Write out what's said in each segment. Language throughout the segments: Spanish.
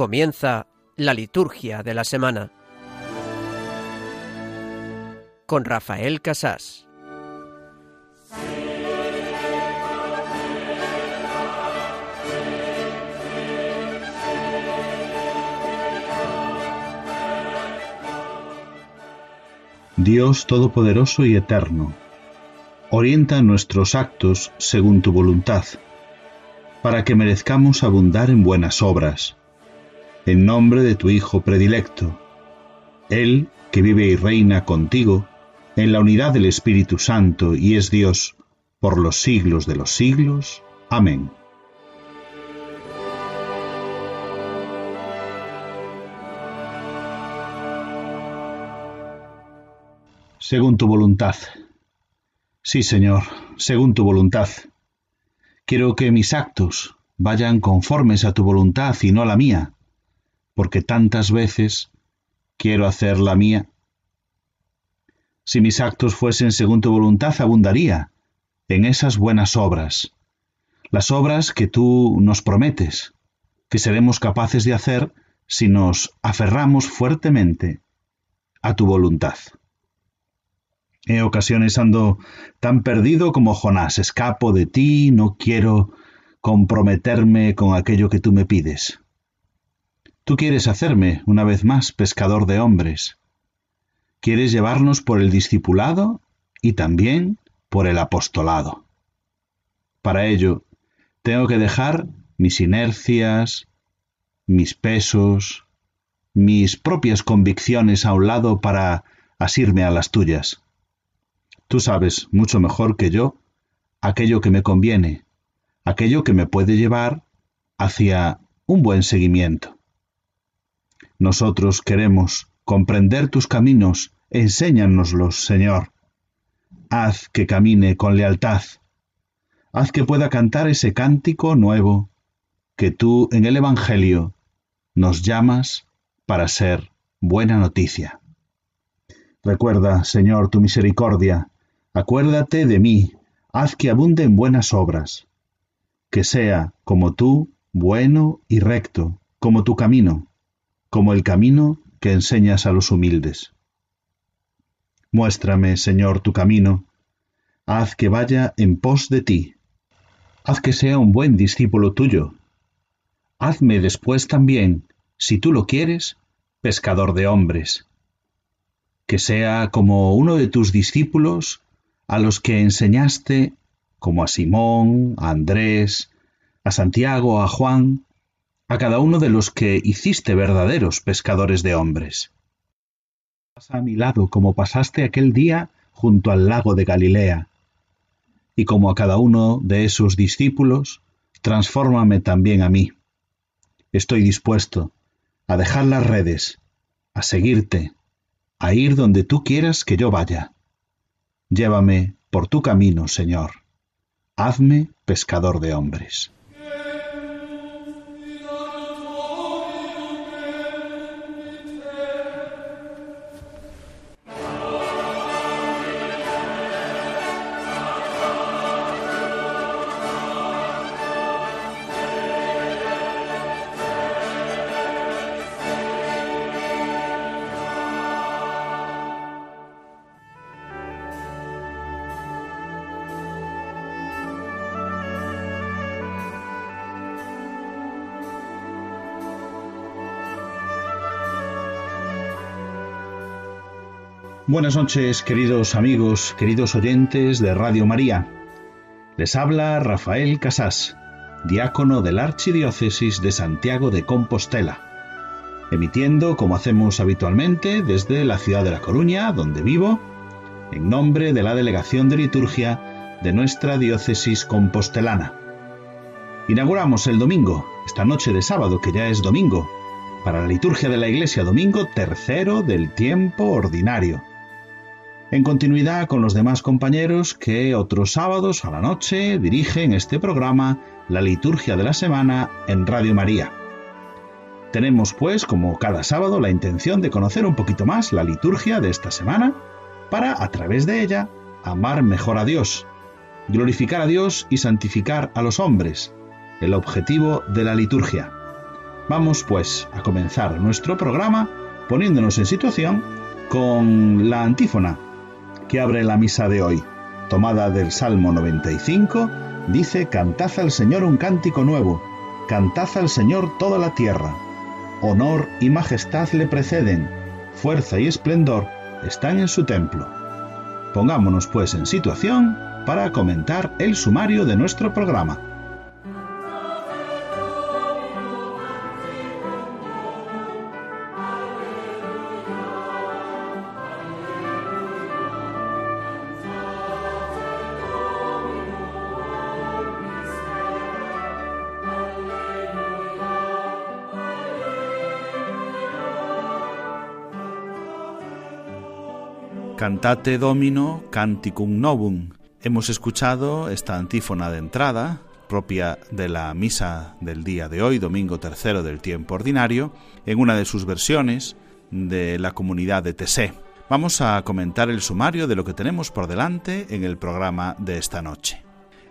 Comienza la liturgia de la semana con Rafael Casás. Dios Todopoderoso y Eterno, orienta nuestros actos según tu voluntad, para que merezcamos abundar en buenas obras, en nombre de tu Hijo predilecto, Él que vive y reina contigo, en la unidad del Espíritu Santo y es Dios, por los siglos de los siglos. Amén. Según tu voluntad. Sí, Señor, según tu voluntad. Quiero que mis actos vayan conformes a tu voluntad y no a la mía, porque tantas veces quiero hacer la mía. Si mis actos fuesen según tu voluntad, abundaría en esas buenas obras, las obras que tú nos prometes, que seremos capaces de hacer si nos aferramos fuertemente a tu voluntad. En ocasiones ando tan perdido como Jonás, escapo de ti, no quiero comprometerme con aquello que tú me pides. Tú quieres hacerme, una vez más, pescador de hombres. Quieres llevarnos por el discipulado y también por el apostolado. Para ello, tengo que dejar mis inercias, mis pesos, mis propias convicciones a un lado para asirme a las tuyas. Tú sabes mucho mejor que yo aquello que me conviene, aquello que me puede llevar hacia un buen seguimiento. Nosotros queremos comprender tus caminos, enséñanoslos, Señor. Haz que camine con lealtad. Haz que pueda cantar ese cántico nuevo que tú en el Evangelio nos llamas para ser buena noticia. Recuerda, Señor, tu misericordia Acuérdate de mí, haz que abunde en buenas obras, que sea como tú, bueno y recto, como tu camino, como el camino que enseñas a los humildes. Muéstrame, Señor, tu camino, haz que vaya en pos de ti, haz que sea un buen discípulo tuyo, hazme después también, si tú lo quieres, pescador de hombres, que sea como uno de tus discípulos a los que enseñaste, como a Simón, a Andrés, a Santiago, a Juan, a cada uno de los que hiciste verdaderos pescadores de hombres. Pasa a mi lado como pasaste aquel día junto al lago de Galilea, y como a cada uno de esos discípulos, transfórmame también a mí. Estoy dispuesto a dejar las redes, a seguirte, a ir donde tú quieras que yo vaya. Llévame por tu camino, Señor. Hazme pescador de hombres. Buenas noches, queridos amigos, queridos oyentes de Radio María. Les habla Rafael Casás, diácono de la Archidiócesis de Santiago de Compostela, emitiendo, como hacemos habitualmente, desde la ciudad de La Coruña, donde vivo, en nombre de la Delegación de Liturgia de nuestra diócesis compostelana. Inauguramos el domingo, esta noche de sábado, que ya es domingo, para la liturgia de la Iglesia, domingo tercero del tiempo ordinario en continuidad con los demás compañeros que otros sábados a la noche dirigen este programa, la liturgia de la semana, en Radio María. Tenemos pues, como cada sábado, la intención de conocer un poquito más la liturgia de esta semana, para, a través de ella, amar mejor a Dios, glorificar a Dios y santificar a los hombres, el objetivo de la liturgia. Vamos pues a comenzar nuestro programa poniéndonos en situación con la antífona que abre la misa de hoy, tomada del Salmo 95, dice, Cantad al Señor un cántico nuevo, cantad al Señor toda la tierra. Honor y majestad le preceden, fuerza y esplendor están en su templo. Pongámonos pues en situación para comentar el sumario de nuestro programa. Cantate Domino Canticum Novum. Hemos escuchado esta antífona de entrada, propia de la misa del día de hoy, domingo tercero del tiempo ordinario, en una de sus versiones de la comunidad de Tessé. Vamos a comentar el sumario de lo que tenemos por delante en el programa de esta noche.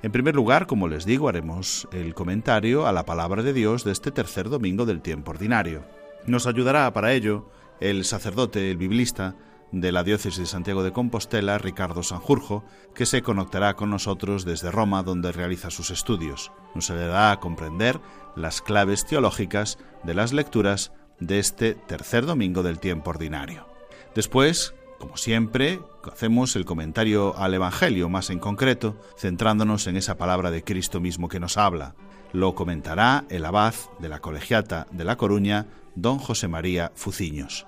En primer lugar, como les digo, haremos el comentario a la palabra de Dios de este tercer domingo del tiempo ordinario. Nos ayudará para ello el sacerdote, el biblista, de la diócesis de Santiago de Compostela, Ricardo Sanjurjo, que se conectará con nosotros desde Roma, donde realiza sus estudios. Nos ayudará a comprender las claves teológicas de las lecturas de este tercer domingo del tiempo ordinario. Después, como siempre, hacemos el comentario al Evangelio más en concreto, centrándonos en esa palabra de Cristo mismo que nos habla. Lo comentará el abad de la Colegiata de La Coruña, don José María Fuciños.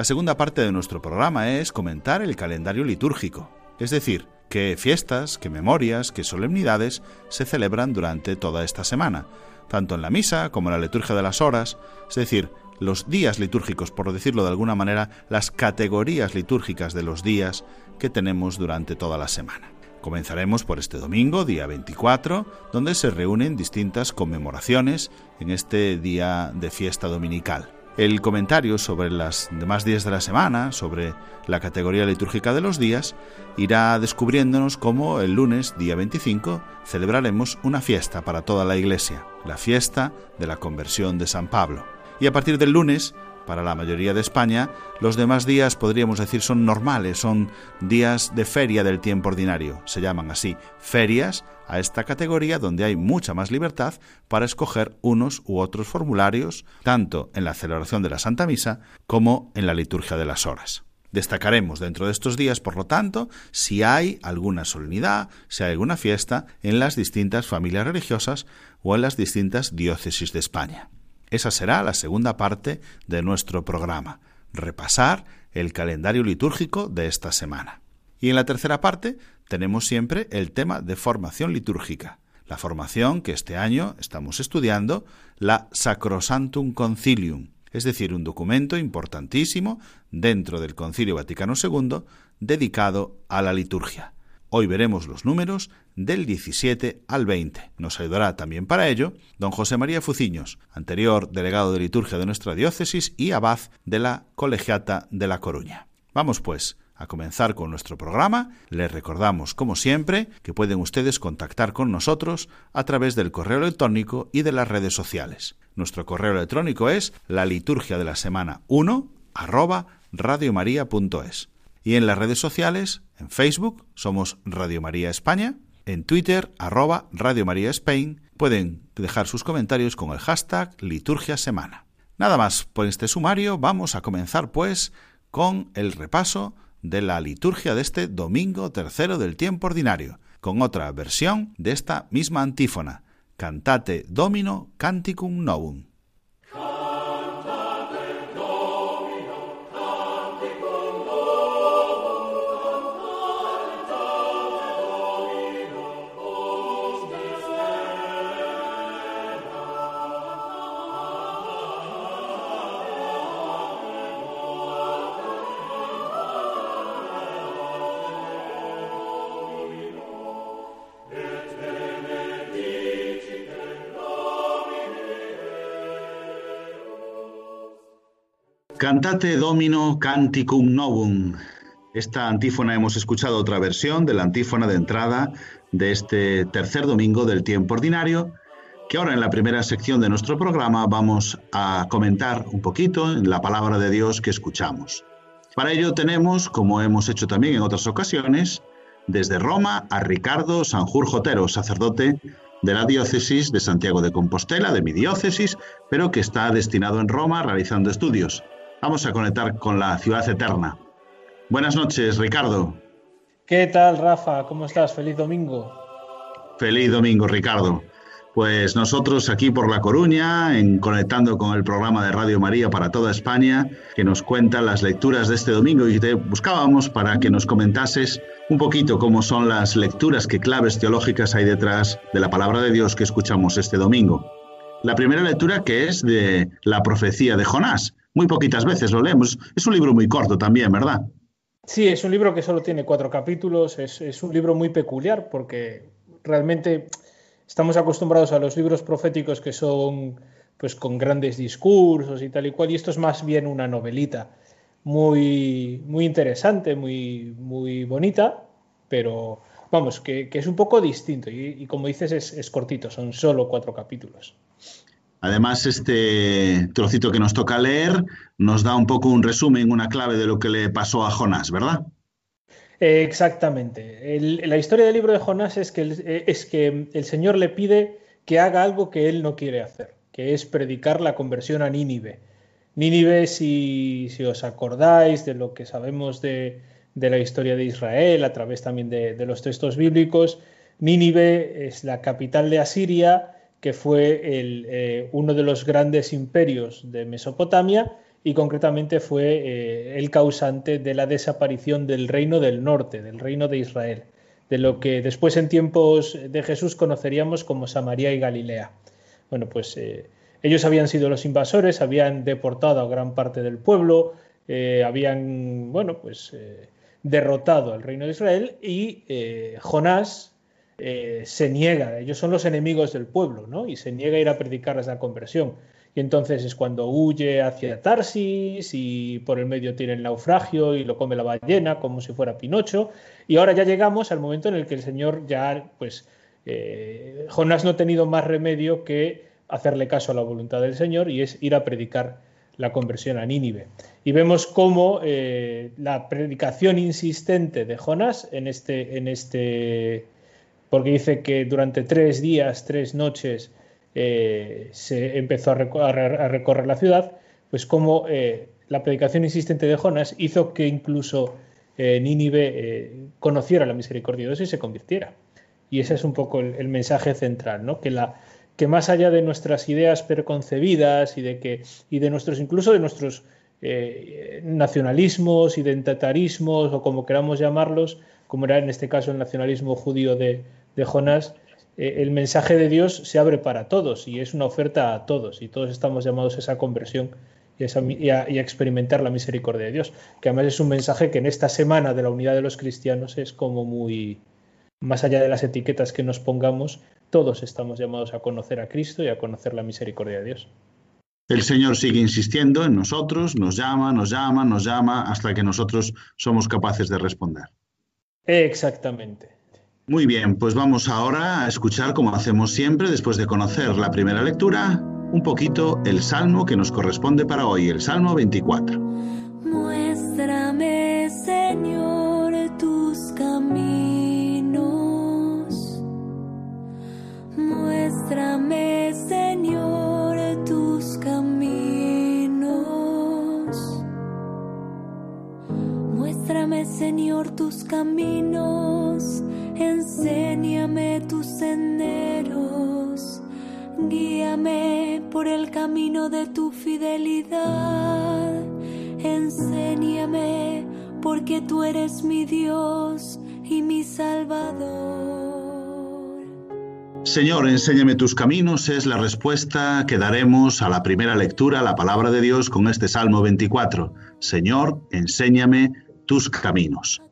La segunda parte de nuestro programa es comentar el calendario litúrgico, es decir, qué fiestas, qué memorias, qué solemnidades se celebran durante toda esta semana, tanto en la misa como en la liturgia de las horas, es decir, los días litúrgicos, por decirlo de alguna manera, las categorías litúrgicas de los días que tenemos durante toda la semana. Comenzaremos por este domingo, día 24, donde se reúnen distintas conmemoraciones en este día de fiesta dominical el comentario sobre los demás días de la semana, sobre la categoría litúrgica de los días, irá descubriéndonos cómo el lunes, día 25, celebraremos una fiesta para toda la Iglesia, la fiesta de la conversión de San Pablo. Y a partir del lunes para la mayoría de España, los demás días podríamos decir son normales, son días de feria del tiempo ordinario, se llaman así, ferias a esta categoría donde hay mucha más libertad para escoger unos u otros formularios, tanto en la celebración de la Santa Misa como en la liturgia de las horas. Destacaremos dentro de estos días, por lo tanto, si hay alguna solemnidad, si hay alguna fiesta en las distintas familias religiosas o en las distintas diócesis de España. Esa será la segunda parte de nuestro programa, repasar el calendario litúrgico de esta semana. Y en la tercera parte tenemos siempre el tema de formación litúrgica, la formación que este año estamos estudiando, la Sacrosantum Concilium, es decir, un documento importantísimo dentro del Concilio Vaticano II dedicado a la liturgia. Hoy veremos los números del 17 al 20. Nos ayudará también para ello don José María Fuciños, anterior delegado de liturgia de nuestra diócesis y abad de la Colegiata de La Coruña. Vamos pues a comenzar con nuestro programa, les recordamos, como siempre, que pueden ustedes contactar con nosotros a través del correo electrónico y de las redes sociales. Nuestro correo electrónico es la liturgia de la semana 1 arroba radiomaria.es. Y en las redes sociales, en Facebook somos Radio María España, en Twitter arroba Radio María Spain, pueden dejar sus comentarios con el hashtag Liturgia Semana. Nada más por este sumario, vamos a comenzar pues con el repaso de la liturgia de este domingo tercero del tiempo ordinario, con otra versión de esta misma antífona, Cantate Domino Canticum Novum. Cantate Domino Canticum Novum. Esta antífona hemos escuchado otra versión de la antífona de entrada de este tercer domingo del tiempo ordinario que ahora en la primera sección de nuestro programa vamos a comentar un poquito en la palabra de Dios que escuchamos. Para ello tenemos, como hemos hecho también en otras ocasiones, desde Roma a Ricardo Sanjur Jotero, sacerdote de la diócesis de Santiago de Compostela, de mi diócesis, pero que está destinado en Roma realizando estudios. Vamos a conectar con la ciudad eterna. Buenas noches, Ricardo. ¿Qué tal, Rafa? ¿Cómo estás? Feliz domingo. Feliz domingo, Ricardo. Pues nosotros aquí por La Coruña, en conectando con el programa de Radio María para toda España, que nos cuenta las lecturas de este domingo y te buscábamos para que nos comentases un poquito cómo son las lecturas, qué claves teológicas hay detrás de la palabra de Dios que escuchamos este domingo. La primera lectura que es de la profecía de Jonás. Muy poquitas veces lo leemos. Es un libro muy corto también, ¿verdad? Sí, es un libro que solo tiene cuatro capítulos. Es, es un libro muy peculiar porque realmente estamos acostumbrados a los libros proféticos que son pues con grandes discursos y tal y cual, y esto es más bien una novelita muy, muy interesante, muy, muy bonita, pero vamos, que, es un poco distinto y, como dices es, es, cortito, son solo cuatro capítulos. Además, este trocito que nos toca leer nos da un poco un resumen, una clave de lo que le pasó a Jonás, ¿verdad? exactamente. la historia del libro de Jonás es que, el, Señor le pide que haga algo que él no quiere hacer, que es predicar la conversión a Nínive. Nínive, si, os acordáis de lo que sabemos de, la historia de Israel, a través también de, los textos bíblicos, Nínive es la capital de Asiria, que fue eh, uno de los grandes imperios de Mesopotamia y concretamente fue eh, el causante de la desaparición del reino del norte, del reino de Israel, de lo que después en tiempos de Jesús conoceríamos como Samaria y Galilea. Bueno, pues eh, ellos habían sido los invasores, habían deportado a gran parte del pueblo, habían, bueno, pues derrotado al reino de Israel y Jonás se niega, ellos son los enemigos del pueblo, ¿no? Y se niega a ir a predicarles la conversión y entonces es cuando huye hacia Tarsis y por el medio tiene el naufragio y lo come la ballena como si fuera Pinocho. Y ahora ya llegamos al momento en el que el Señor ya, pues, eh, Jonás no ha tenido más remedio que hacerle caso a la voluntad del Señor y es ir a predicar la conversión a Nínive. Y vemos cómo eh, la predicación insistente de Jonás en este, en este, porque dice que durante tres días, tres noches, eh, se empezó a, recorrer la ciudad, pues como eh, la predicación insistente de Jonas hizo que incluso eh, Nínive conociera la misericordia de Dios y se convirtiera. Y ese es un poco el, mensaje central, ¿no? Que, la, que más allá de nuestras ideas preconcebidas y de que y de nuestros incluso de nuestros nacionalismos, identitarismos o como queramos llamarlos, como era en este caso el nacionalismo judío de, de Jonás, eh, el mensaje de Dios se abre para todos y es una oferta a todos y todos estamos llamados a esa conversión y, a, experimentar la misericordia de Dios, que además es un mensaje que en esta semana de la unidad de los cristianos es como muy, más allá de las etiquetas que nos pongamos, todos estamos llamados a conocer a Cristo y a conocer la misericordia de Dios. El Señor sigue insistiendo en nosotros, nos llama, nos llama, nos llama, hasta que nosotros somos capaces de responder. Exactamente. Muy bien, pues vamos ahora a escuchar, como hacemos siempre, después de conocer la primera lectura, un poquito el salmo que nos corresponde para hoy, el Salmo 24. Muéstrame, Señor, tus caminos. Muéstrame, Señor, tus caminos. Muéstrame, Señor, tus caminos Enséñame tus senderos, guíame por el camino de tu fidelidad. Enséñame porque tú eres mi Dios y mi Salvador. Señor, enséñame tus caminos es la respuesta que daremos a la primera lectura, la palabra de Dios, con este Salmo 24. Señor, enséñame tus caminos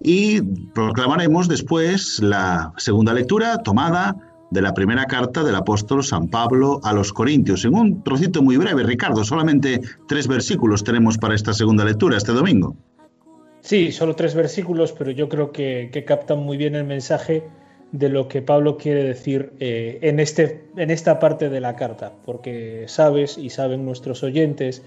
y proclamaremos después la segunda lectura tomada de la primera carta del apóstol San Pablo a los Corintios, en un trocito muy breve, Ricardo, solamente tres versículos tenemos para esta segunda lectura este domingo. Sí, solo tres versículos, pero yo creo que, captan muy bien el mensaje de lo que Pablo quiere decir eh, en, este, en esta parte de la carta, porque sabes y saben nuestros oyentes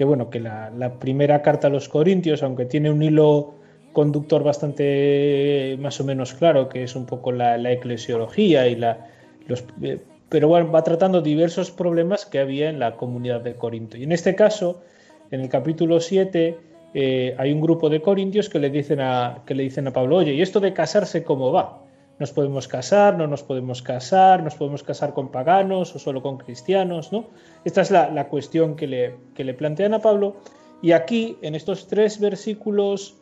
que bueno, que la, primera carta a los Corintios, aunque tiene un hilo conductor bastante más o menos claro, que es un poco la, eclesiología y la, los, eh, pero bueno, va tratando diversos problemas que había en la comunidad de Corinto. Y en este caso, en el capítulo 7, eh, hay un grupo de corintios que le, dicen a, que le dicen a Pablo, oye, ¿y esto de casarse cómo va? ¿Nos podemos casar? ¿No nos podemos casar? ¿Nos podemos casar con paganos o solo con cristianos? ¿no? Esta es la, cuestión que le, que le, plantean a Pablo. Y aquí, en estos tres versículos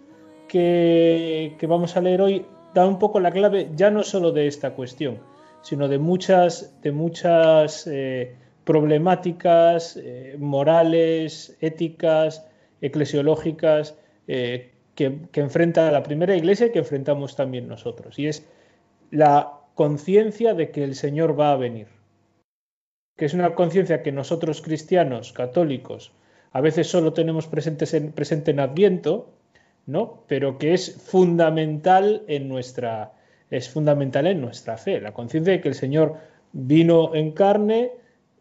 que, vamos a leer hoy, da un poco la clave ya no solo de esta cuestión, sino de muchas, de muchas eh, problemáticas eh, morales, éticas, eclesiológicas eh, que, enfrenta la primera iglesia y que enfrentamos también nosotros. Y es la conciencia de que el Señor va a venir, que es una conciencia que nosotros cristianos, católicos, a veces solo tenemos presente en Adviento, ¿no? pero que es fundamental en nuestra, es fundamental en nuestra fe, la conciencia de que el Señor vino en carne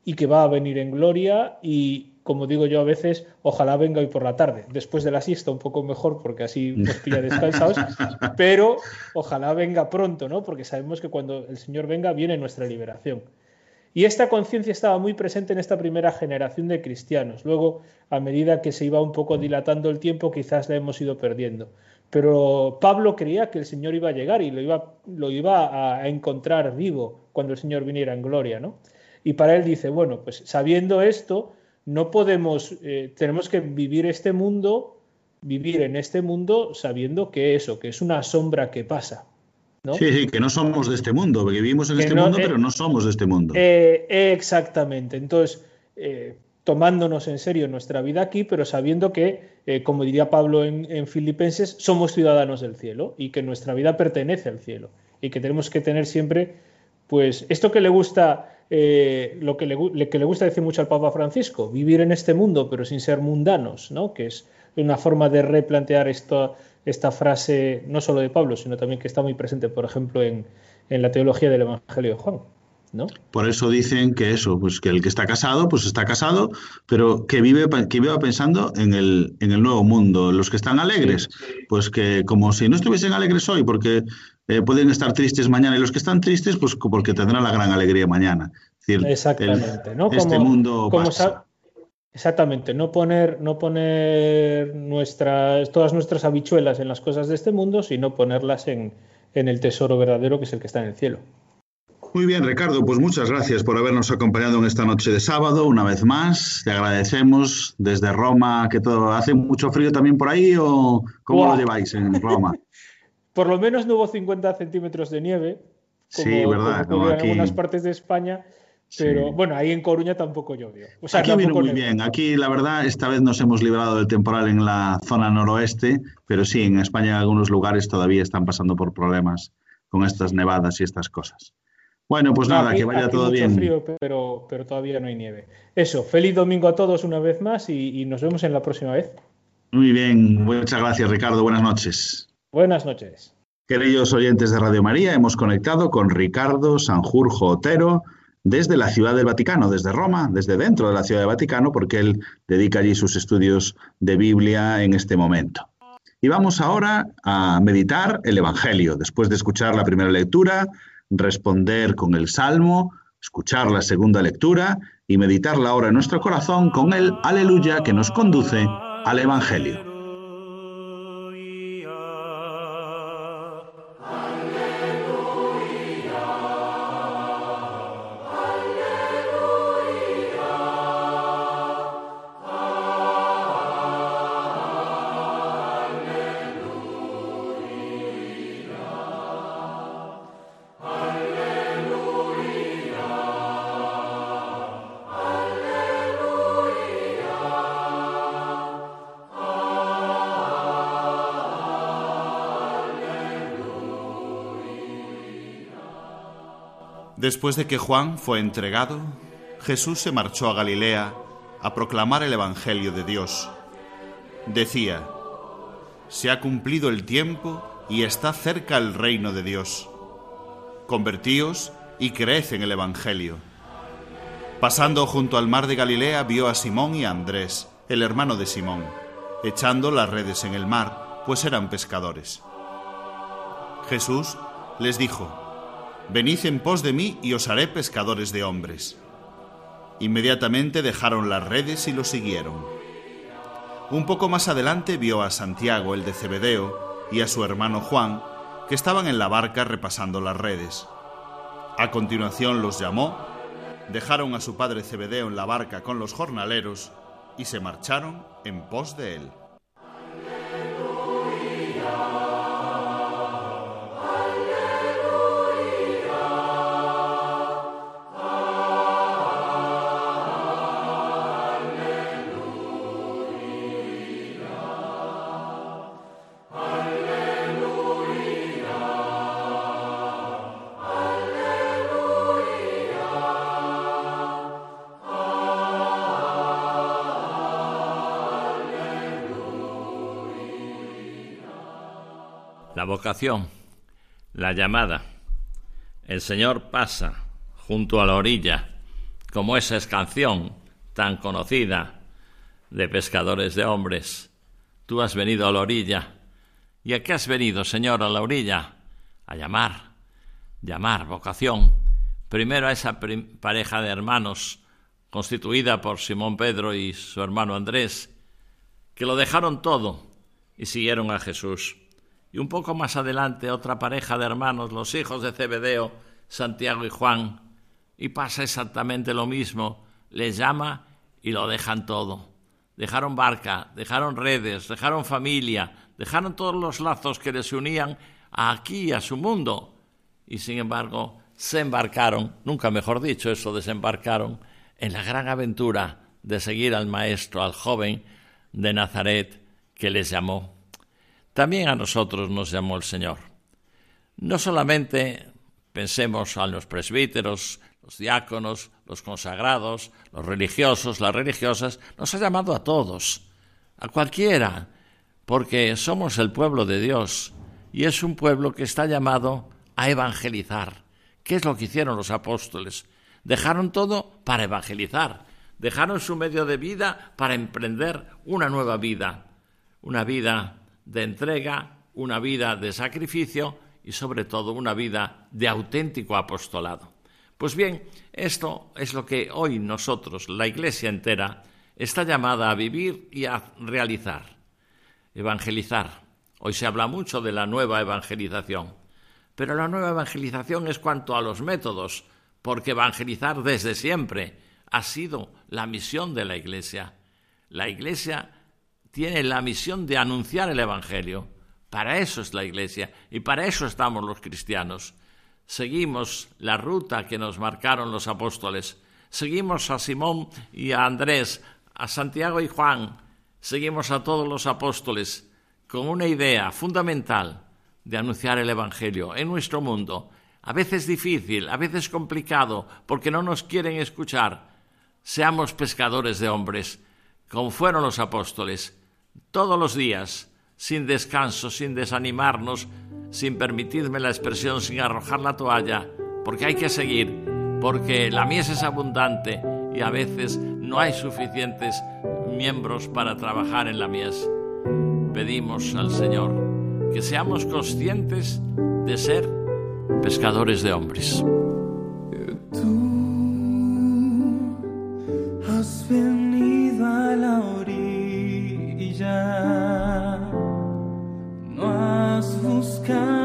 y que va a venir en gloria y, como digo yo a veces, ojalá venga hoy por la tarde, después de la siesta un poco mejor porque así nos pilla descansados, pero ojalá venga pronto, ¿no? Porque sabemos que cuando el Señor venga viene nuestra liberación. Y esta conciencia estaba muy presente en esta primera generación de cristianos. Luego, a medida que se iba un poco dilatando el tiempo, quizás la hemos ido perdiendo. Pero Pablo creía que el Señor iba a llegar y lo iba, a encontrar vivo cuando el Señor viniera en gloria, ¿no? Y para él dice, bueno, pues sabiendo esto, no podemos, eh, tenemos que vivir este mundo, vivir en este mundo sabiendo que eso, que es una sombra que pasa. ¿No? Sí, sí, que no somos de este mundo, que vivimos en este mundo, eh, pero no somos de este mundo. Eh, exactamente. Entonces, tomándonos en serio nuestra vida aquí, pero sabiendo que, como diría Pablo en, en, Filipenses, somos ciudadanos del cielo y que nuestra vida pertenece al cielo y que tenemos que tener siempre, pues, esto que le gusta eh, lo que le, que le, gusta decir mucho al Papa Francisco, vivir en este mundo pero sin ser mundanos, ¿no? que es una forma de replantear esta, esta frase no solo de Pablo, sino también que está muy presente, por ejemplo, en, en la teología del Evangelio de Juan. ¿No? Por eso dicen que eso, pues que el que está casado, pues está casado, pero que vive, que viva pensando en el, en el nuevo mundo. Los que están alegres, pues que como si no estuviesen alegres hoy, porque eh, pueden estar tristes mañana y los que están tristes, pues porque tendrán la gran alegría mañana. Exactamente, ¿no? Este mundo Exactamente, no poner, no poner nuestras, todas nuestras habichuelas en las cosas de este mundo, sino ponerlas en, en el tesoro verdadero que es el que está en el cielo. Muy bien, Ricardo, pues muchas gracias por habernos acompañado en esta noche de sábado una vez más. Te agradecemos desde Roma, que todo hace mucho frío también por ahí o cómo lo lleváis en Roma. Por lo menos no hubo 50 centímetros de nieve, como, sí, verdad, en algunas partes de España. Pero bueno, ahí en Coruña tampoco llovió. aquí vino muy bien. Aquí, la verdad, esta vez nos hemos librado del temporal en la zona noroeste, pero sí, en España en algunos lugares todavía están pasando por problemas con estas nevadas y estas cosas. Bueno, pues nada, que vaya todo bien. frío, pero, pero todavía no hay nieve. Eso, feliz domingo a todos una vez más y nos vemos en la próxima vez. Muy bien, muchas gracias Ricardo, buenas noches. Buenas noches. Queridos oyentes de Radio María, hemos conectado con Ricardo Sanjurjo Otero desde la Ciudad del Vaticano, desde Roma, desde dentro de la Ciudad del Vaticano, porque él dedica allí sus estudios de Biblia en este momento. Y vamos ahora a meditar el Evangelio, después de escuchar la primera lectura, responder con el Salmo, escuchar la segunda lectura y meditarla ahora en nuestro corazón con el Aleluya que nos conduce al Evangelio. Después de que Juan fue entregado, Jesús se marchó a Galilea a proclamar el Evangelio de Dios. Decía, se ha cumplido el tiempo y está cerca el reino de Dios. convertíos y creed en el Evangelio. Pasando junto al mar de Galilea vio a Simón y a Andrés, el hermano de Simón, echando las redes en el mar, pues eran pescadores. Jesús les dijo, Venid en pos de mí y os haré pescadores de hombres. Inmediatamente dejaron las redes y lo siguieron. Un poco más adelante vio a Santiago, el de Cebedeo, y a su hermano Juan, que estaban en la barca repasando las redes. A continuación los llamó, dejaron a su padre Cebedeo en la barca con los jornaleros y se marcharon en pos de él. Vocación, la llamada. El Señor pasa junto a la orilla, como esa es canción tan conocida de pescadores de hombres. Tú has venido a la orilla. ¿Y a qué has venido, Señor, a la orilla? A llamar, llamar, vocación. Primero a esa pareja de hermanos constituida por Simón Pedro y su hermano Andrés, que lo dejaron todo y siguieron a Jesús. Y un poco más adelante otra pareja de hermanos, los hijos de Cebedeo, Santiago y Juan, y pasa exactamente lo mismo, les llama y lo dejan todo. Dejaron barca, dejaron redes, dejaron familia, dejaron todos los lazos que les unían aquí, a su mundo. Y sin embargo, se embarcaron, nunca mejor dicho eso, desembarcaron en la gran aventura de seguir al Maestro, al joven de Nazaret que les llamó también a nosotros nos llamó el Señor. No solamente pensemos a los presbíteros, los diáconos, los consagrados, los religiosos, las religiosas, nos ha llamado a todos, a cualquiera, porque somos el pueblo de Dios y es un pueblo que está llamado a evangelizar. ¿Qué es lo que hicieron los apóstoles? Dejaron todo para evangelizar, dejaron su medio de vida para emprender una nueva vida, una vida de entrega, una vida de sacrificio y sobre todo una vida de auténtico apostolado. Pues bien, esto es lo que hoy nosotros, la Iglesia entera, está llamada a vivir y a realizar. Evangelizar. Hoy se habla mucho de la nueva evangelización, pero la nueva evangelización es cuanto a los métodos, porque evangelizar desde siempre ha sido la misión de la Iglesia. La Iglesia tiene la misión de anunciar el Evangelio. Para eso es la Iglesia y para eso estamos los cristianos. Seguimos la ruta que nos marcaron los apóstoles. Seguimos a Simón y a Andrés, a Santiago y Juan. Seguimos a todos los apóstoles con una idea fundamental de anunciar el Evangelio en nuestro mundo. A veces difícil, a veces complicado, porque no nos quieren escuchar. Seamos pescadores de hombres, como fueron los apóstoles todos los días, sin descanso, sin desanimarnos, sin permitirme la expresión, sin arrojar la toalla, porque hay que seguir, porque la mies es abundante y a veces no hay suficientes miembros para trabajar en la mies. Pedimos al Señor que seamos conscientes de ser pescadores de hombres. Tú has venido a la sky.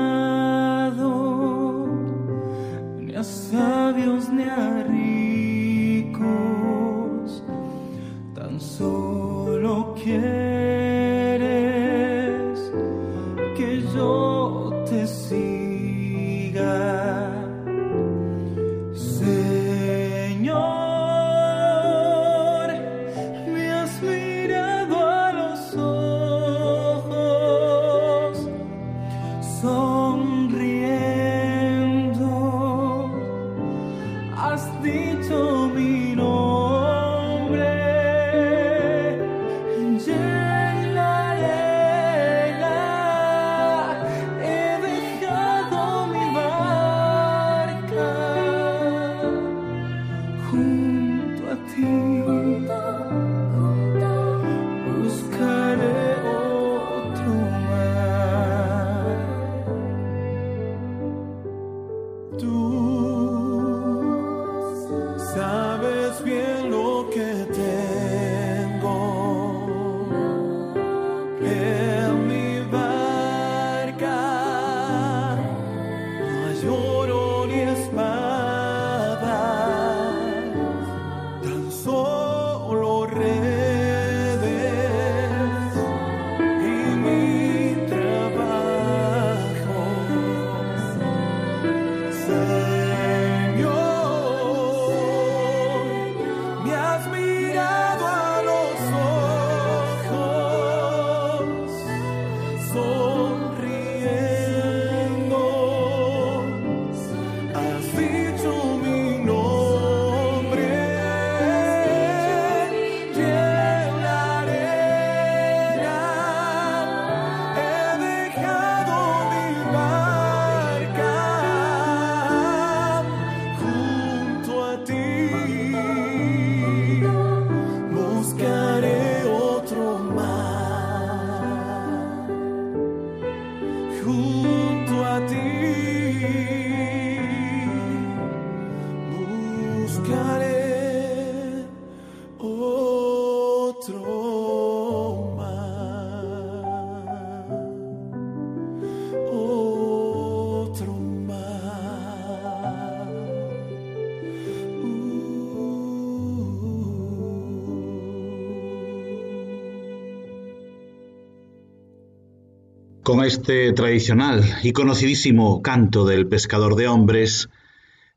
Con este tradicional y conocidísimo canto del pescador de hombres,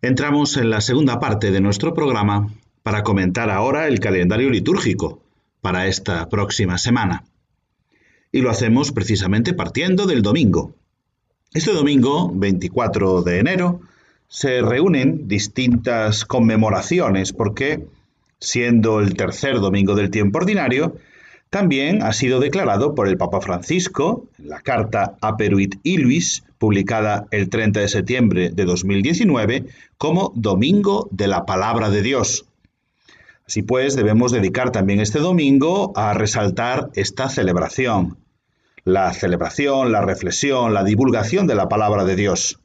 entramos en la segunda parte de nuestro programa para comentar ahora el calendario litúrgico para esta próxima semana. Y lo hacemos precisamente partiendo del domingo. Este domingo, 24 de enero, se reúnen distintas conmemoraciones porque, siendo el tercer domingo del tiempo ordinario, también ha sido declarado por el Papa Francisco, en la carta Aperuit Iluis, publicada el 30 de septiembre de 2019, como Domingo de la Palabra de Dios. Así pues, debemos dedicar también este domingo a resaltar esta celebración, la celebración, la reflexión, la divulgación de la palabra de Dios.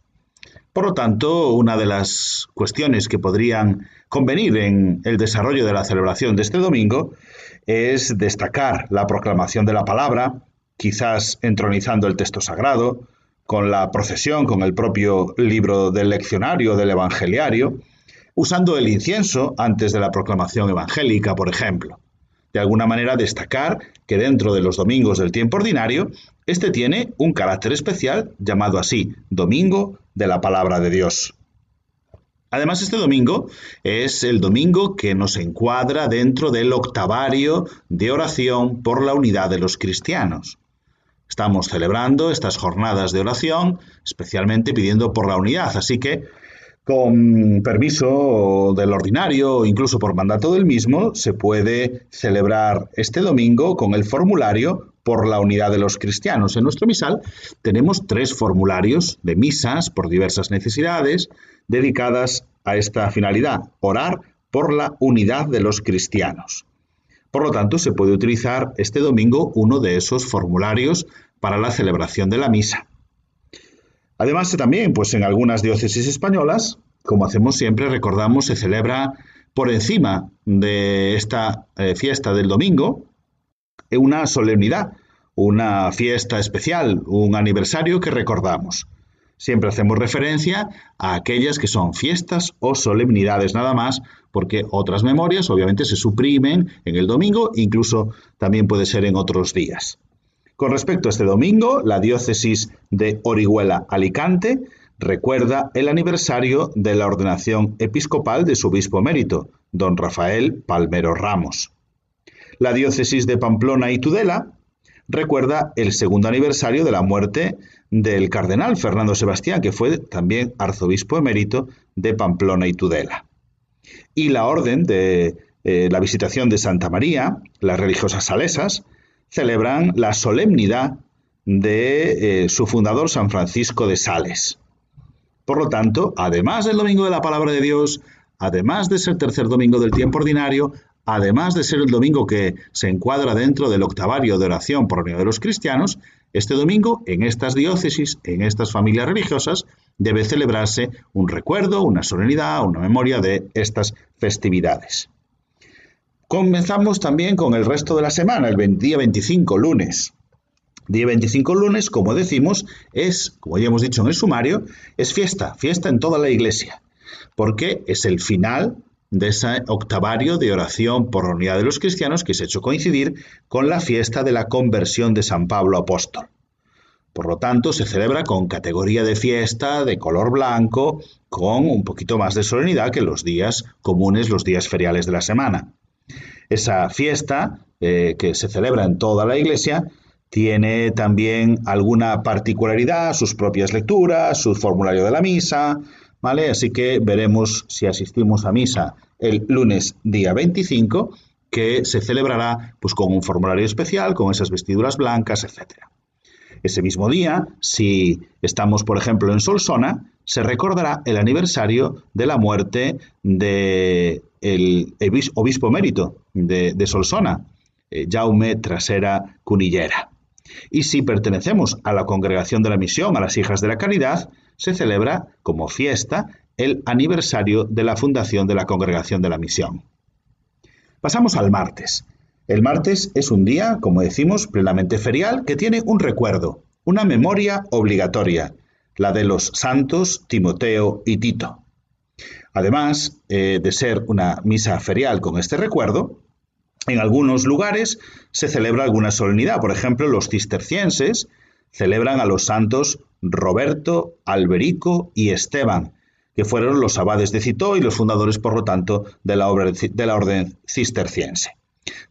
Por lo tanto, una de las cuestiones que podrían convenir en el desarrollo de la celebración de este domingo es destacar la proclamación de la palabra, quizás entronizando el texto sagrado, con la procesión, con el propio libro del leccionario, del evangeliario, usando el incienso antes de la proclamación evangélica, por ejemplo. De alguna manera destacar que dentro de los domingos del tiempo ordinario, este tiene un carácter especial llamado así, Domingo de la Palabra de Dios. Además, este domingo es el domingo que nos encuadra dentro del octavario de oración por la unidad de los cristianos. Estamos celebrando estas jornadas de oración, especialmente pidiendo por la unidad, así que con permiso del ordinario o incluso por mandato del mismo, se puede celebrar este domingo con el formulario por la unidad de los cristianos. En nuestro misal tenemos tres formularios de misas por diversas necesidades, dedicadas a esta finalidad, orar por la unidad de los cristianos. Por lo tanto, se puede utilizar este domingo uno de esos formularios para la celebración de la misa. Además, también, pues en algunas diócesis españolas, como hacemos siempre, recordamos, se celebra por encima de esta eh, fiesta del domingo una solemnidad, una fiesta especial, un aniversario que recordamos. Siempre hacemos referencia a aquellas que son fiestas o solemnidades nada más, porque otras memorias obviamente se suprimen en el domingo, incluso también puede ser en otros días. Con respecto a este domingo, la diócesis de Orihuela Alicante recuerda el aniversario de la ordenación episcopal de su obispo emérito, don Rafael Palmero Ramos. La diócesis de Pamplona y Tudela recuerda el segundo aniversario de la muerte del cardenal Fernando Sebastián, que fue también arzobispo emérito de Pamplona y Tudela. Y la orden de eh, la visitación de Santa María, las religiosas salesas, celebran la solemnidad de eh, su fundador San Francisco de Sales. Por lo tanto, además del Domingo de la Palabra de Dios, además de ser tercer domingo del tiempo ordinario, además de ser el domingo que se encuadra dentro del octavario de oración por de los cristianos, este domingo, en estas diócesis, en estas familias religiosas, debe celebrarse un recuerdo, una solemnidad, una memoria de estas festividades. Comenzamos también con el resto de la semana, el día 25, lunes. Día 25 lunes, como decimos, es, como ya hemos dicho en el sumario, es fiesta, fiesta en toda la iglesia, porque es el final de ese octavario de oración por la unidad de los cristianos que se ha hecho coincidir con la fiesta de la conversión de San Pablo Apóstol. Por lo tanto, se celebra con categoría de fiesta de color blanco, con un poquito más de solemnidad que los días comunes, los días feriales de la semana. Esa fiesta, eh, que se celebra en toda la iglesia, tiene también alguna particularidad, sus propias lecturas, su formulario de la misa, ¿vale? Así que veremos si asistimos a misa el lunes día 25, que se celebrará pues con un formulario especial, con esas vestiduras blancas, etc. Ese mismo día, si estamos, por ejemplo, en Solsona, se recordará el aniversario de la muerte del obispo emérito de, de Solsona, eh, Jaume Trasera Cunillera. Y si pertenecemos a la Congregación de la Misión, a las Hijas de la Caridad, se celebra como fiesta el aniversario de la fundación de la Congregación de la Misión. Pasamos al martes. El martes es un día, como decimos, plenamente ferial que tiene un recuerdo, una memoria obligatoria, la de los santos Timoteo y Tito. Además eh, de ser una misa ferial con este recuerdo, en algunos lugares se celebra alguna solemnidad. Por ejemplo, los cistercienses celebran a los santos Roberto, Alberico y Esteban, que fueron los abades de Citó y los fundadores, por lo tanto, de la, de la orden cisterciense.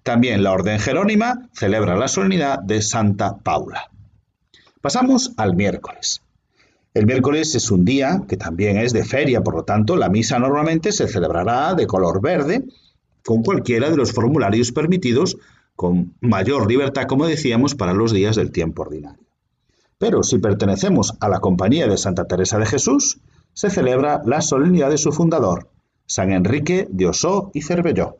También la orden jerónima celebra la solemnidad de Santa Paula. Pasamos al miércoles. El miércoles es un día que también es de feria, por lo tanto, la misa normalmente se celebrará de color verde, con cualquiera de los formularios permitidos, con mayor libertad, como decíamos, para los días del tiempo ordinario. Pero si pertenecemos a la Compañía de Santa Teresa de Jesús, se celebra la solemnidad de su fundador, San Enrique de Osó y Cervelló.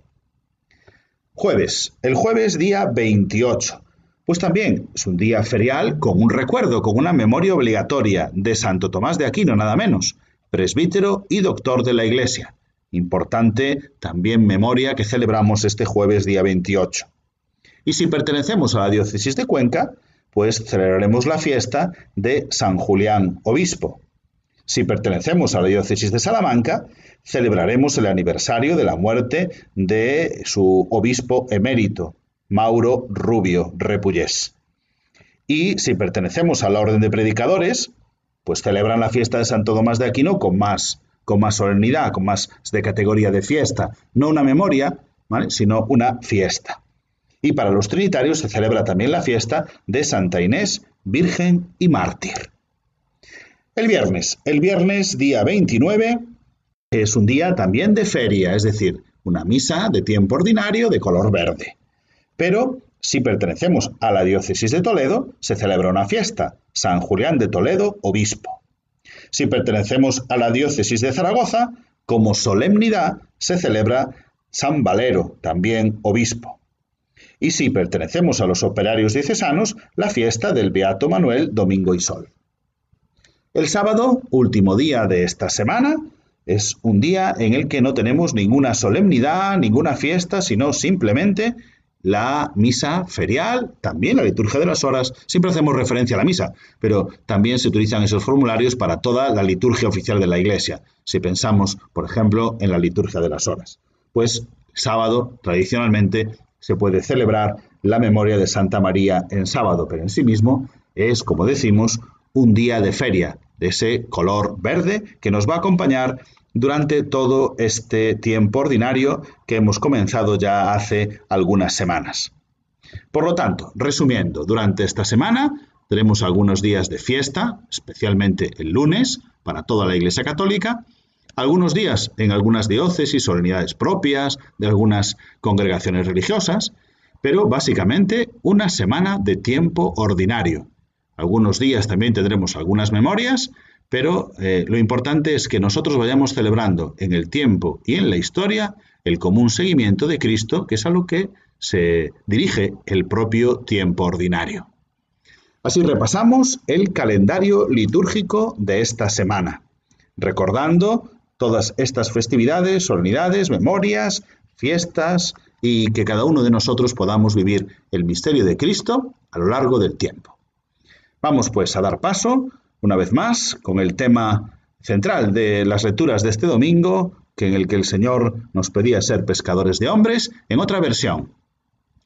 Jueves. El jueves día 28 pues también es un día ferial con un recuerdo, con una memoria obligatoria de Santo Tomás de Aquino, nada menos, presbítero y doctor de la Iglesia. Importante también memoria que celebramos este jueves día 28. Y si pertenecemos a la diócesis de Cuenca, pues celebraremos la fiesta de San Julián Obispo. Si pertenecemos a la diócesis de Salamanca, celebraremos el aniversario de la muerte de su obispo emérito, Mauro Rubio Repullés. Y si pertenecemos a la orden de predicadores, pues celebran la fiesta de Santo Tomás de Aquino con más, con más solemnidad, con más de categoría de fiesta. No una memoria, sino una fiesta. Y para los trinitarios se celebra también la fiesta de Santa Inés, Virgen y Mártir. El viernes, el viernes día 29, es un día también de feria, es decir, una misa de tiempo ordinario de color verde. Pero si pertenecemos a la diócesis de Toledo, se celebra una fiesta, San Julián de Toledo, obispo. Si pertenecemos a la diócesis de Zaragoza, como solemnidad se celebra San Valero, también obispo. Y si pertenecemos a los operarios diocesanos, la fiesta del Beato Manuel Domingo y Sol. El sábado, último día de esta semana, es un día en el que no tenemos ninguna solemnidad, ninguna fiesta, sino simplemente la misa ferial, también la liturgia de las horas, siempre hacemos referencia a la misa, pero también se utilizan esos formularios para toda la liturgia oficial de la Iglesia, si pensamos, por ejemplo, en la liturgia de las horas. Pues sábado, tradicionalmente, se puede celebrar la memoria de Santa María en sábado, pero en sí mismo es, como decimos, un día de feria, de ese color verde que nos va a acompañar durante todo este tiempo ordinario que hemos comenzado ya hace algunas semanas. Por lo tanto, resumiendo, durante esta semana tenemos algunos días de fiesta, especialmente el lunes, para toda la Iglesia Católica, algunos días en algunas diócesis o unidades propias de algunas congregaciones religiosas, pero básicamente una semana de tiempo ordinario. Algunos días también tendremos algunas memorias pero eh, lo importante es que nosotros vayamos celebrando en el tiempo y en la historia el común seguimiento de Cristo, que es a lo que se dirige el propio tiempo ordinario. Así repasamos el calendario litúrgico de esta semana, recordando todas estas festividades, solemnidades, memorias, fiestas y que cada uno de nosotros podamos vivir el misterio de Cristo a lo largo del tiempo. Vamos pues a dar paso una vez más con el tema central de las lecturas de este domingo, que en el que el Señor nos pedía ser pescadores de hombres, en otra versión.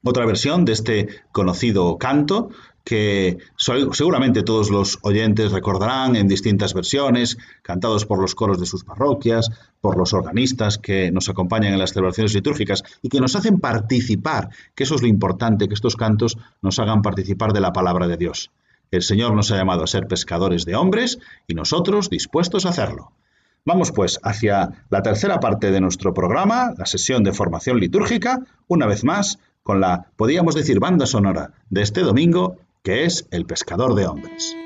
Otra versión de este conocido canto que seguramente todos los oyentes recordarán en distintas versiones, cantados por los coros de sus parroquias, por los organistas que nos acompañan en las celebraciones litúrgicas y que nos hacen participar, que eso es lo importante, que estos cantos nos hagan participar de la palabra de Dios. El Señor nos ha llamado a ser pescadores de hombres y nosotros dispuestos a hacerlo. Vamos pues hacia la tercera parte de nuestro programa, la sesión de formación litúrgica, una vez más con la, podríamos decir, banda sonora de este domingo, que es El pescador de hombres.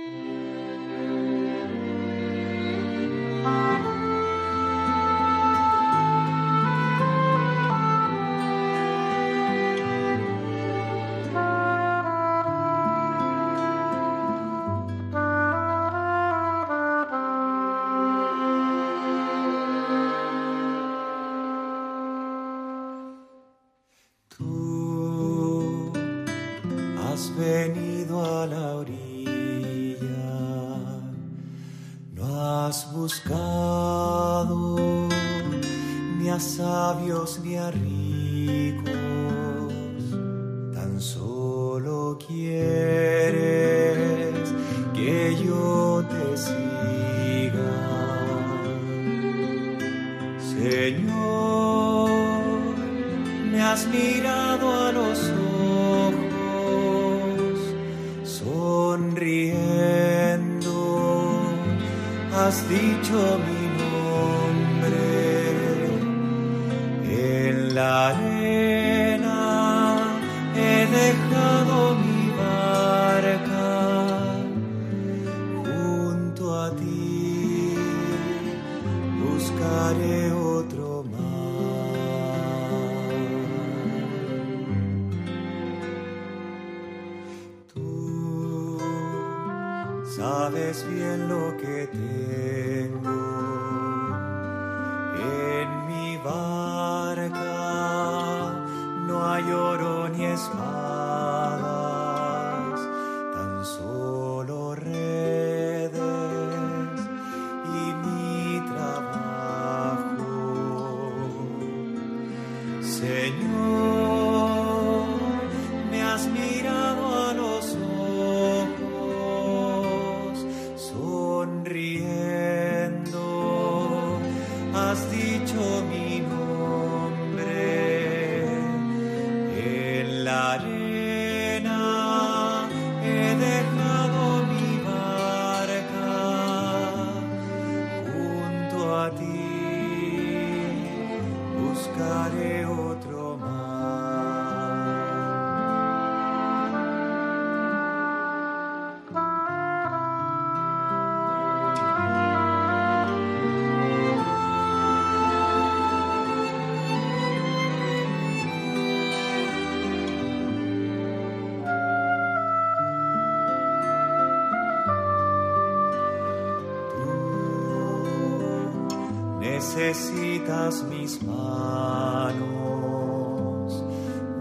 mis manos,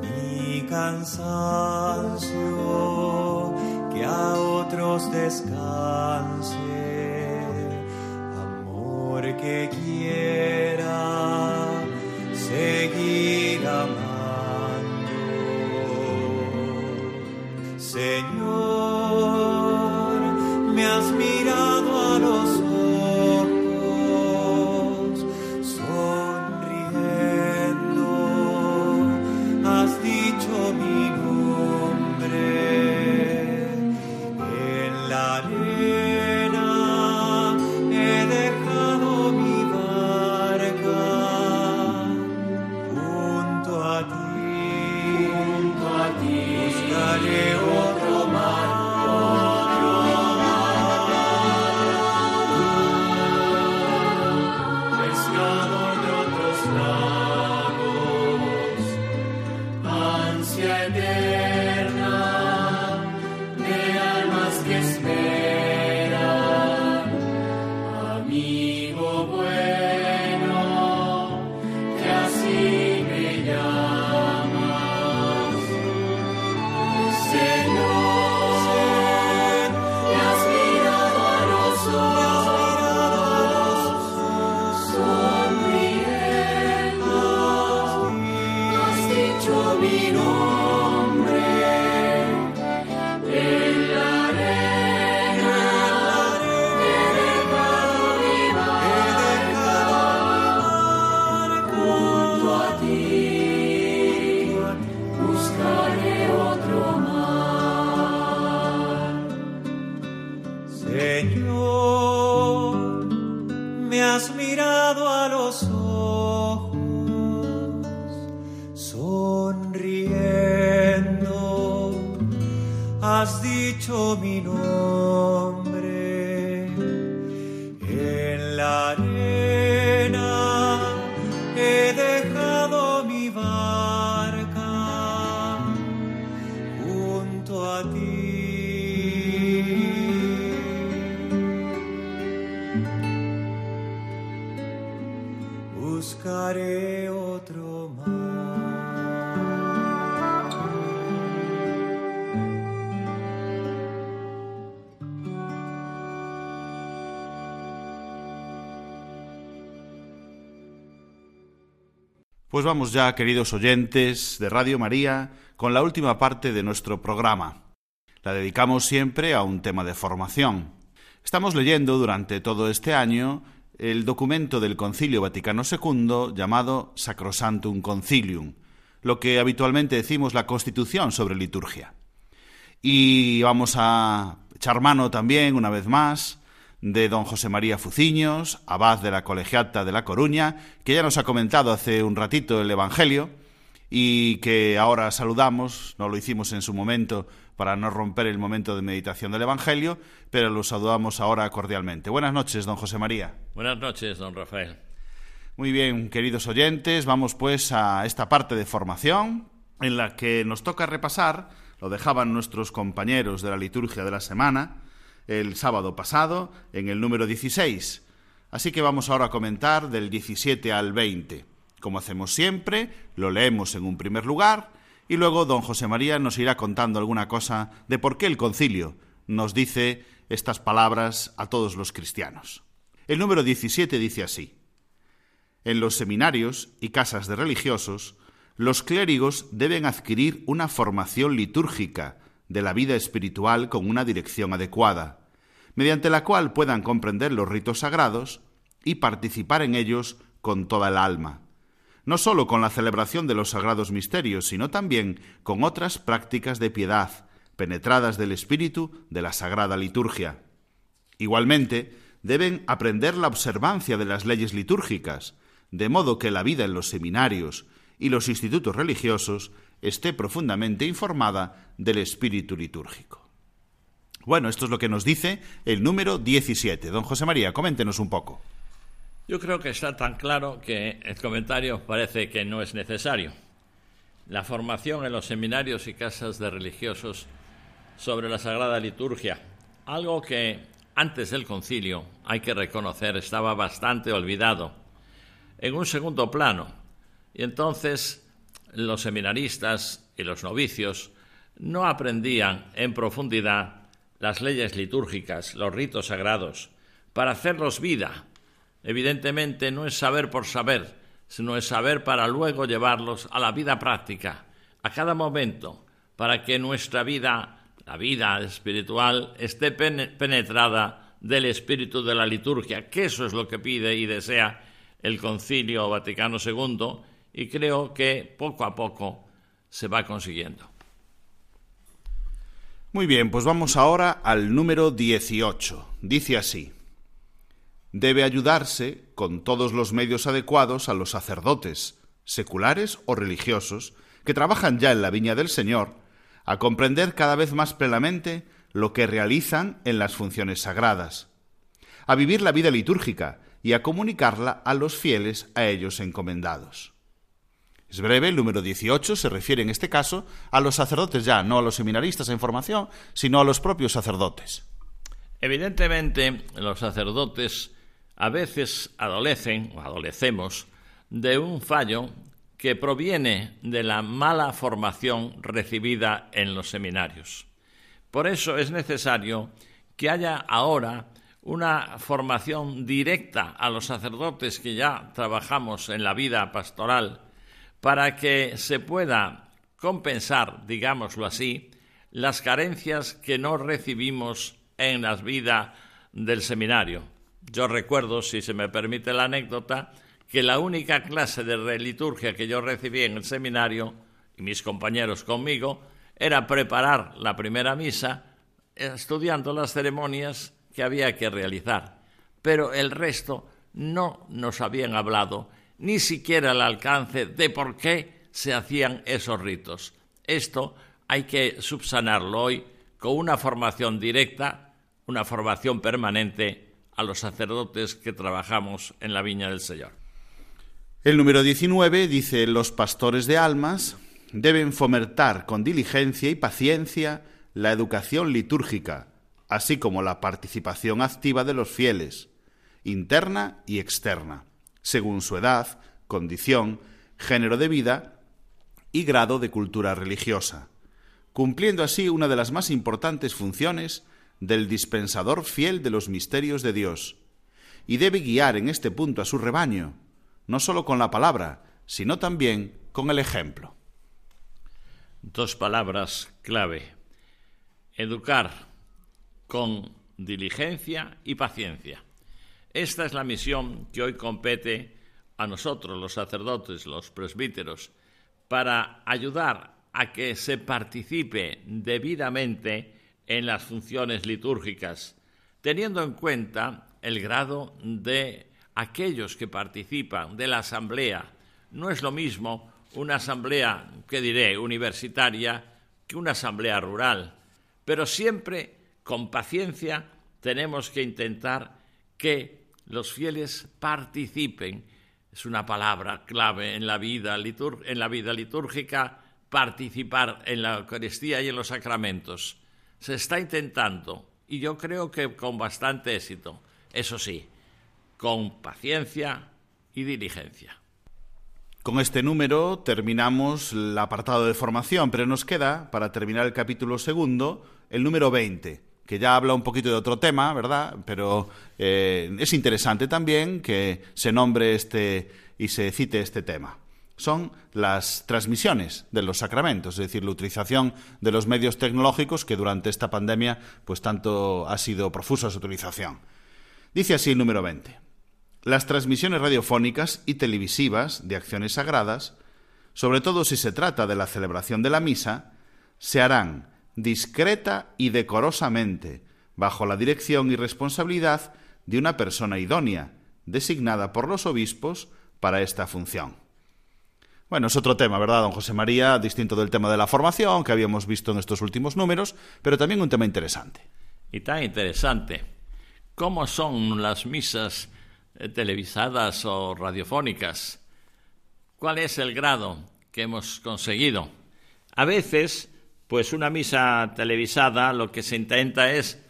mi cansancio, que a otros descanse, amor que quiera seguir amando. Señor, me has mirado. Oh. Vamos ya, queridos oyentes de Radio María, con la última parte de nuestro programa. La dedicamos siempre a un tema de formación. Estamos leyendo durante todo este año el documento del Concilio Vaticano II llamado Sacrosantum Concilium, lo que habitualmente decimos la Constitución sobre liturgia. Y vamos a echar mano también, una vez más, de don José María Fuciños, abad de la Colegiata de La Coruña, que ya nos ha comentado hace un ratito el Evangelio y que ahora saludamos, no lo hicimos en su momento para no romper el momento de meditación del Evangelio, pero lo saludamos ahora cordialmente. Buenas noches, don José María. Buenas noches, don Rafael. Muy bien, queridos oyentes, vamos pues a esta parte de formación en la que nos toca repasar, lo dejaban nuestros compañeros de la liturgia de la semana, el sábado pasado, en el número 16. Así que vamos ahora a comentar del 17 al 20. Como hacemos siempre, lo leemos en un primer lugar y luego don José María nos irá contando alguna cosa de por qué el concilio nos dice estas palabras a todos los cristianos. El número 17 dice así. En los seminarios y casas de religiosos, los clérigos deben adquirir una formación litúrgica de la vida espiritual con una dirección adecuada, mediante la cual puedan comprender los ritos sagrados y participar en ellos con toda el alma, no sólo con la celebración de los sagrados misterios, sino también con otras prácticas de piedad, penetradas del espíritu de la sagrada liturgia. Igualmente, deben aprender la observancia de las leyes litúrgicas, de modo que la vida en los seminarios y los institutos religiosos esté profundamente informada del espíritu litúrgico. Bueno, esto es lo que nos dice el número 17. Don José María, coméntenos un poco. Yo creo que está tan claro que el comentario parece que no es necesario. La formación en los seminarios y casas de religiosos sobre la Sagrada Liturgia, algo que antes del concilio, hay que reconocer, estaba bastante olvidado, en un segundo plano. Y entonces los seminaristas y los novicios no aprendían en profundidad las leyes litúrgicas, los ritos sagrados, para hacerlos vida. Evidentemente no es saber por saber, sino es saber para luego llevarlos a la vida práctica, a cada momento, para que nuestra vida, la vida espiritual, esté penetrada del espíritu de la liturgia, que eso es lo que pide y desea el Concilio Vaticano II y creo que poco a poco se va consiguiendo. Muy bien, pues vamos ahora al número 18. Dice así. Debe ayudarse con todos los medios adecuados a los sacerdotes, seculares o religiosos, que trabajan ya en la viña del Señor, a comprender cada vez más plenamente lo que realizan en las funciones sagradas, a vivir la vida litúrgica y a comunicarla a los fieles a ellos encomendados. Es breve, el número 18 se refiere en este caso a los sacerdotes ya, no a los seminaristas en formación, sino a los propios sacerdotes. Evidentemente, los sacerdotes a veces adolecen o adolecemos de un fallo que proviene de la mala formación recibida en los seminarios. Por eso es necesario que haya ahora una formación directa a los sacerdotes que ya trabajamos en la vida pastoral para que se pueda compensar, digámoslo así, las carencias que no recibimos en la vida del seminario. Yo recuerdo, si se me permite la anécdota, que la única clase de reliturgia que yo recibí en el seminario, y mis compañeros conmigo, era preparar la primera misa estudiando las ceremonias que había que realizar. Pero el resto no nos habían hablado ni siquiera el alcance de por qué se hacían esos ritos. Esto hay que subsanarlo hoy con una formación directa, una formación permanente a los sacerdotes que trabajamos en la viña del Señor. El número 19 dice, los pastores de almas deben fomentar con diligencia y paciencia la educación litúrgica, así como la participación activa de los fieles, interna y externa según su edad, condición, género de vida y grado de cultura religiosa, cumpliendo así una de las más importantes funciones del dispensador fiel de los misterios de Dios, y debe guiar en este punto a su rebaño, no sólo con la palabra, sino también con el ejemplo. Dos palabras clave. Educar con diligencia y paciencia. Esta es la misión que hoy compete a nosotros, los sacerdotes, los presbíteros, para ayudar a que se participe debidamente en las funciones litúrgicas, teniendo en cuenta el grado de aquellos que participan de la asamblea. No es lo mismo una asamblea, que diré, universitaria, que una asamblea rural, pero siempre con paciencia tenemos que intentar que los fieles participen. Es una palabra clave en la vida, en la vida litúrgica, participar en la Eucaristía y en los sacramentos. Se está intentando, y yo creo que con bastante éxito, eso sí, con paciencia y diligencia. Con este número terminamos el apartado de formación, pero nos queda, para terminar el capítulo segundo, el número 20, que ya habla un poquito de otro tema, ¿verdad? Pero eh, es interesante también que se nombre este y se cite este tema. Son las transmisiones de los sacramentos, es decir, la utilización de los medios tecnológicos que durante esta pandemia pues tanto ha sido profusa su utilización. Dice así el número 20. Las transmisiones radiofónicas y televisivas de acciones sagradas, sobre todo si se trata de la celebración de la misa, se harán discreta y decorosamente, bajo la dirección y responsabilidad de una persona idónea, designada por los obispos para esta función. Bueno, es otro tema, ¿verdad, don José María? Distinto del tema de la formación que habíamos visto en estos últimos números, pero también un tema interesante. Y tan interesante. ¿Cómo son las misas eh, televisadas o radiofónicas? ¿Cuál es el grado que hemos conseguido? A veces pues una misa televisada lo que se intenta es,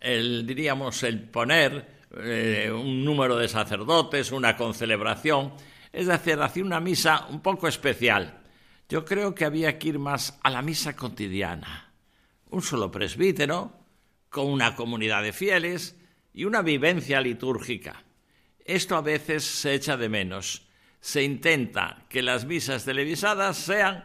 el, diríamos, el poner eh, un número de sacerdotes, una concelebración, es decir, hacer una misa un poco especial. Yo creo que había que ir más a la misa cotidiana. Un solo presbítero, con una comunidad de fieles y una vivencia litúrgica. Esto a veces se echa de menos. Se intenta que las misas televisadas sean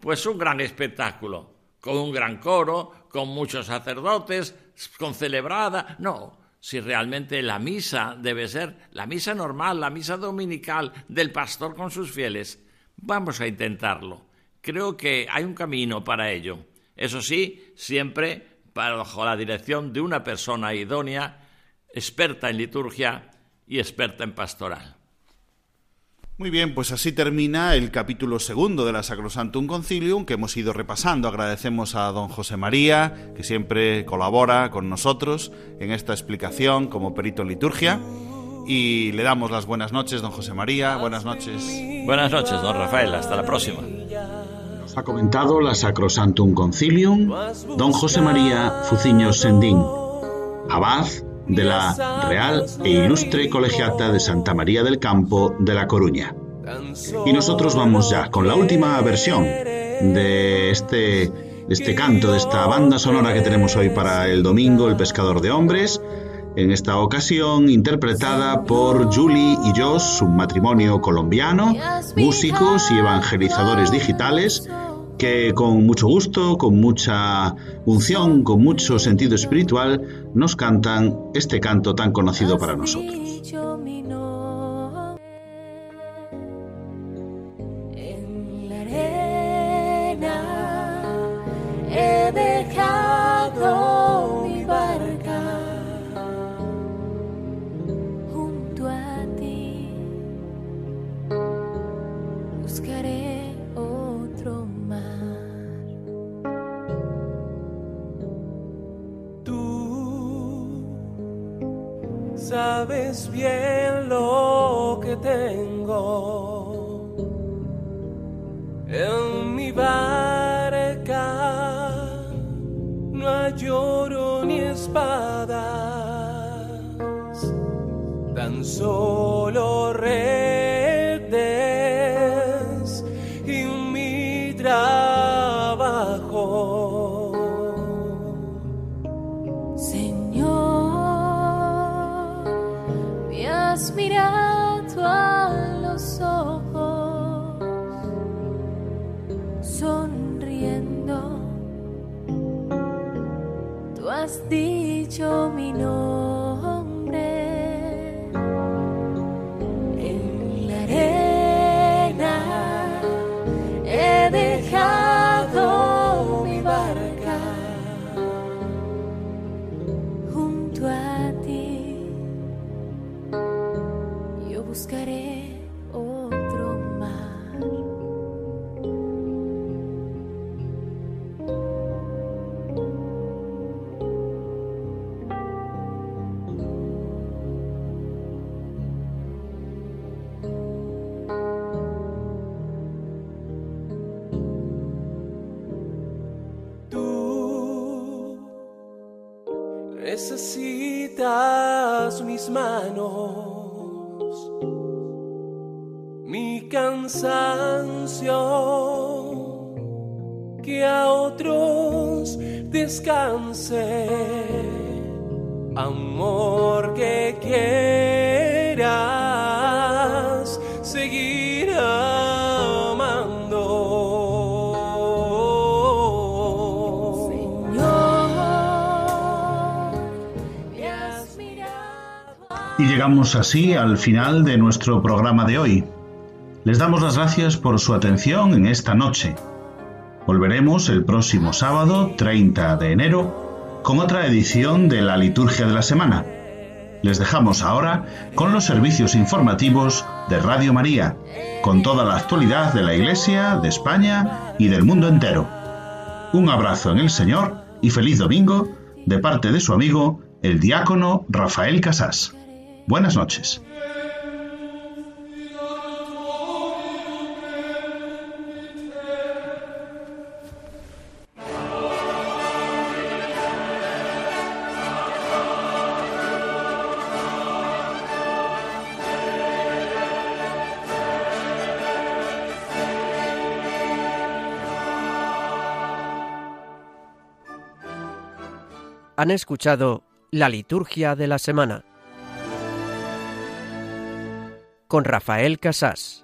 pues un gran espectáculo con un gran coro, con muchos sacerdotes, con celebrada. No, si realmente la misa debe ser la misa normal, la misa dominical del pastor con sus fieles. Vamos a intentarlo. Creo que hay un camino para ello. Eso sí, siempre bajo la dirección de una persona idónea, experta en liturgia y experta en pastoral. Muy bien, pues así termina el capítulo segundo de la Sacrosantum Concilium que hemos ido repasando. Agradecemos a don José María, que siempre colabora con nosotros en esta explicación como perito en liturgia. Y le damos las buenas noches, don José María. Buenas noches. Buenas noches, don Rafael. Hasta la próxima. Nos ha comentado la Sacrosantum Concilium don José María Fuciño Sendín, abad de la Real e Ilustre Colegiata de Santa María del Campo de La Coruña. Y nosotros vamos ya con la última versión de este, este canto, de esta banda sonora que tenemos hoy para el domingo, El Pescador de Hombres, en esta ocasión interpretada por Julie y Josh, un matrimonio colombiano, músicos y evangelizadores digitales, que con mucho gusto, con mucha unción, con mucho sentido espiritual, nos cantan este canto tan conocido para nosotros. Bien lo que tengo en mi barca. No hay lloro ni espadas, tan solo así al final de nuestro programa de hoy. Les damos las gracias por su atención en esta noche. Volveremos el próximo sábado, 30 de enero, con otra edición de la Liturgia de la Semana. Les dejamos ahora con los servicios informativos de Radio María, con toda la actualidad de la Iglesia, de España y del mundo entero. Un abrazo en el Señor y feliz domingo de parte de su amigo, el diácono Rafael Casás. Buenas noches. Han escuchado la liturgia de la semana con Rafael Casás.